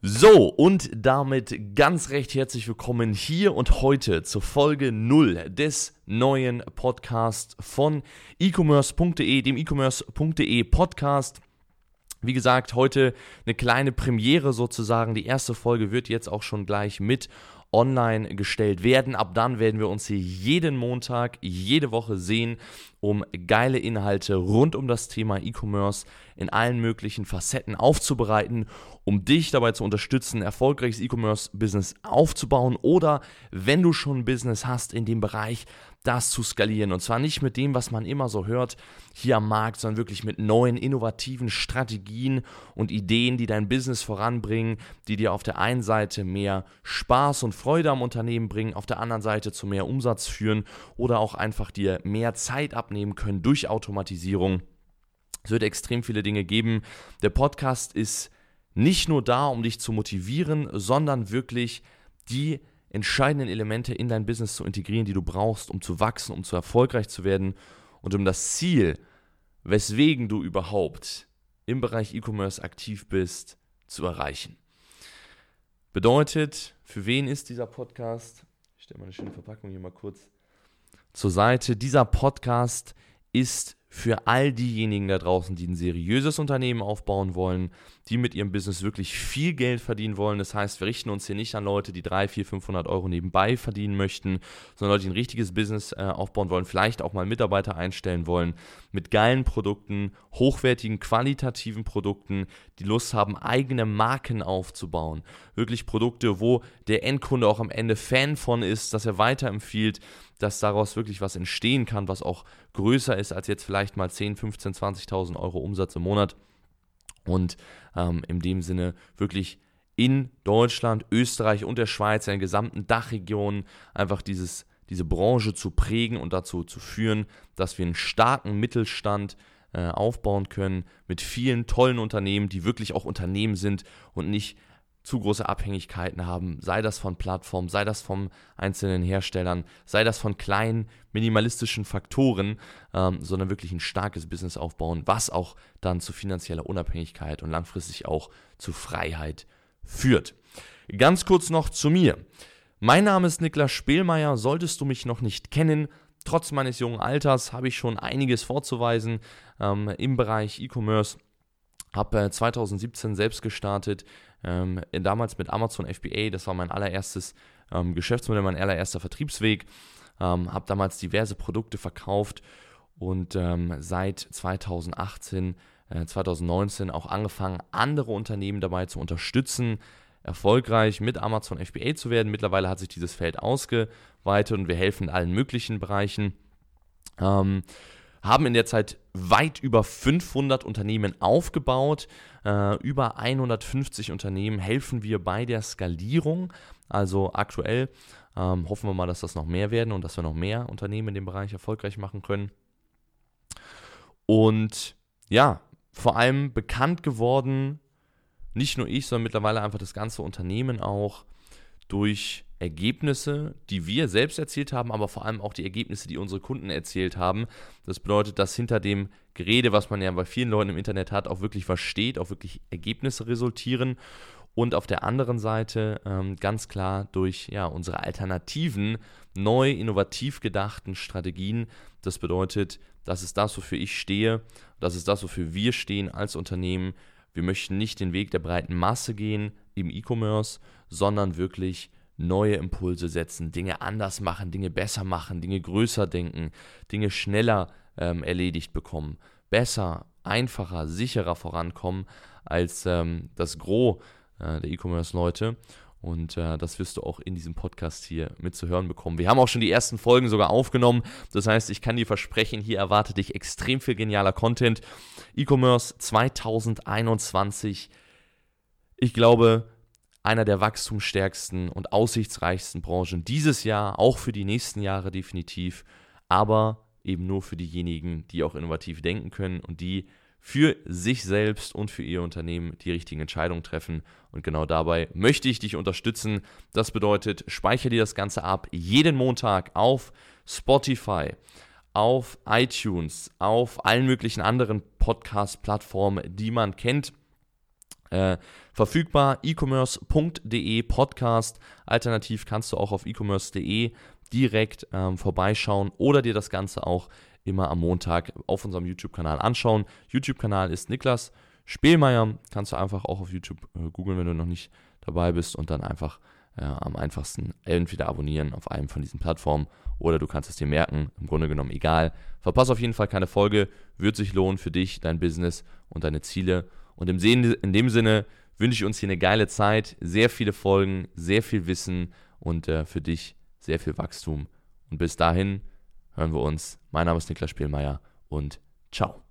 So, und damit ganz recht herzlich willkommen hier und heute zur Folge 0 des neuen Podcasts von e-commerce.de, dem e-commerce.de Podcast. Wie gesagt, heute eine kleine Premiere sozusagen. Die erste Folge wird jetzt auch schon gleich mit online gestellt werden. Ab dann werden wir uns hier jeden Montag, jede Woche sehen, um geile Inhalte rund um das Thema E-Commerce in allen möglichen Facetten aufzubereiten, um dich dabei zu unterstützen, erfolgreiches E-Commerce-Business aufzubauen oder wenn du schon ein Business hast in dem Bereich, das zu skalieren. Und zwar nicht mit dem, was man immer so hört hier am Markt, sondern wirklich mit neuen, innovativen Strategien und Ideen, die dein Business voranbringen, die dir auf der einen Seite mehr Spaß und Freude am Unternehmen bringen, auf der anderen Seite zu mehr Umsatz führen oder auch einfach dir mehr Zeit abnehmen können durch Automatisierung. Es wird extrem viele Dinge geben. Der Podcast ist nicht nur da, um dich zu motivieren, sondern wirklich die entscheidenden Elemente in dein Business zu integrieren, die du brauchst, um zu wachsen, um zu erfolgreich zu werden und um das Ziel, weswegen du überhaupt im Bereich E-Commerce aktiv bist, zu erreichen. Bedeutet, für wen ist dieser Podcast? Ich stelle mal eine schöne Verpackung hier mal kurz zur Seite. Dieser Podcast ist für all diejenigen da draußen, die ein seriöses Unternehmen aufbauen wollen, die mit ihrem Business wirklich viel Geld verdienen wollen. Das heißt, wir richten uns hier nicht an Leute, die 3, 4, 500 Euro nebenbei verdienen möchten, sondern Leute, die ein richtiges Business äh, aufbauen wollen, vielleicht auch mal Mitarbeiter einstellen wollen, mit geilen Produkten, hochwertigen, qualitativen Produkten, die Lust haben, eigene Marken aufzubauen. Wirklich Produkte, wo der Endkunde auch am Ende Fan von ist, dass er weiterempfiehlt, dass daraus wirklich was entstehen kann, was auch größer ist als jetzt vielleicht mal 10, 15, 20.000 Euro Umsatz im Monat. Und ähm, in dem Sinne wirklich in Deutschland, Österreich und der Schweiz, in der gesamten Dachregion einfach dieses, diese Branche zu prägen und dazu zu führen, dass wir einen starken Mittelstand äh, aufbauen können mit vielen tollen Unternehmen, die wirklich auch Unternehmen sind und nicht zu große Abhängigkeiten haben, sei das von Plattformen, sei das von einzelnen Herstellern, sei das von kleinen minimalistischen Faktoren, ähm, sondern wirklich ein starkes Business aufbauen, was auch dann zu finanzieller Unabhängigkeit und langfristig auch zu Freiheit führt. Ganz kurz noch zu mir. Mein Name ist Niklas Spielmeier, solltest du mich noch nicht kennen, trotz meines jungen Alters habe ich schon einiges vorzuweisen ähm, im Bereich E-Commerce. Habe äh, 2017 selbst gestartet, ähm, damals mit Amazon FBA, das war mein allererstes ähm, Geschäftsmodell, mein allererster Vertriebsweg. Ähm, habe damals diverse Produkte verkauft und ähm, seit 2018, äh, 2019 auch angefangen, andere Unternehmen dabei zu unterstützen, erfolgreich mit Amazon FBA zu werden. Mittlerweile hat sich dieses Feld ausgeweitet und wir helfen in allen möglichen Bereichen. Ähm, haben in der Zeit weit über 500 Unternehmen aufgebaut. Äh, über 150 Unternehmen helfen wir bei der Skalierung. Also aktuell ähm, hoffen wir mal, dass das noch mehr werden und dass wir noch mehr Unternehmen in dem Bereich erfolgreich machen können. Und ja, vor allem bekannt geworden, nicht nur ich, sondern mittlerweile einfach das ganze Unternehmen auch durch Ergebnisse, die wir selbst erzielt haben, aber vor allem auch die Ergebnisse, die unsere Kunden erzielt haben. Das bedeutet, dass hinter dem Gerede, was man ja bei vielen Leuten im Internet hat, auch wirklich was steht, auch wirklich Ergebnisse resultieren. Und auf der anderen Seite ähm, ganz klar durch ja, unsere alternativen, neu, innovativ gedachten Strategien. Das bedeutet, das ist das, wofür ich stehe, das ist das, wofür wir stehen als Unternehmen. Wir möchten nicht den Weg der breiten Masse gehen im E-Commerce, sondern wirklich neue Impulse setzen, Dinge anders machen, Dinge besser machen, Dinge größer denken, Dinge schneller ähm, erledigt bekommen, besser, einfacher, sicherer vorankommen als ähm, das Gros äh, der E-Commerce-Leute. Und äh, das wirst du auch in diesem Podcast hier mitzuhören bekommen. Wir haben auch schon die ersten Folgen sogar aufgenommen. Das heißt, ich kann dir versprechen, hier erwartet dich extrem viel genialer Content. E-Commerce 2021. Ich glaube, einer der wachstumsstärksten und aussichtsreichsten Branchen dieses Jahr, auch für die nächsten Jahre definitiv, aber eben nur für diejenigen, die auch innovativ denken können und die für sich selbst und für ihr Unternehmen die richtigen Entscheidungen treffen. Und genau dabei möchte ich dich unterstützen. Das bedeutet, speichere dir das Ganze ab jeden Montag auf Spotify, auf iTunes, auf allen möglichen anderen Podcast-Plattformen, die man kennt. Äh, verfügbar e-commerce.de Podcast. Alternativ kannst du auch auf e-commerce.de direkt ähm, vorbeischauen oder dir das Ganze auch immer am Montag auf unserem YouTube-Kanal anschauen. YouTube-Kanal ist Niklas Spielmeier. Kannst du einfach auch auf YouTube äh, googeln, wenn du noch nicht dabei bist und dann einfach äh, am einfachsten entweder abonnieren auf einem von diesen Plattformen oder du kannst es dir merken. Im Grunde genommen egal. Verpass auf jeden Fall keine Folge. Wird sich lohnen für dich, dein Business und deine Ziele. Und im Sinn, in dem Sinne wünsche ich uns hier eine geile Zeit, sehr viele Folgen, sehr viel Wissen und äh, für dich sehr viel Wachstum. Und bis dahin hören wir uns. Mein Name ist Niklas Spielmeier und ciao.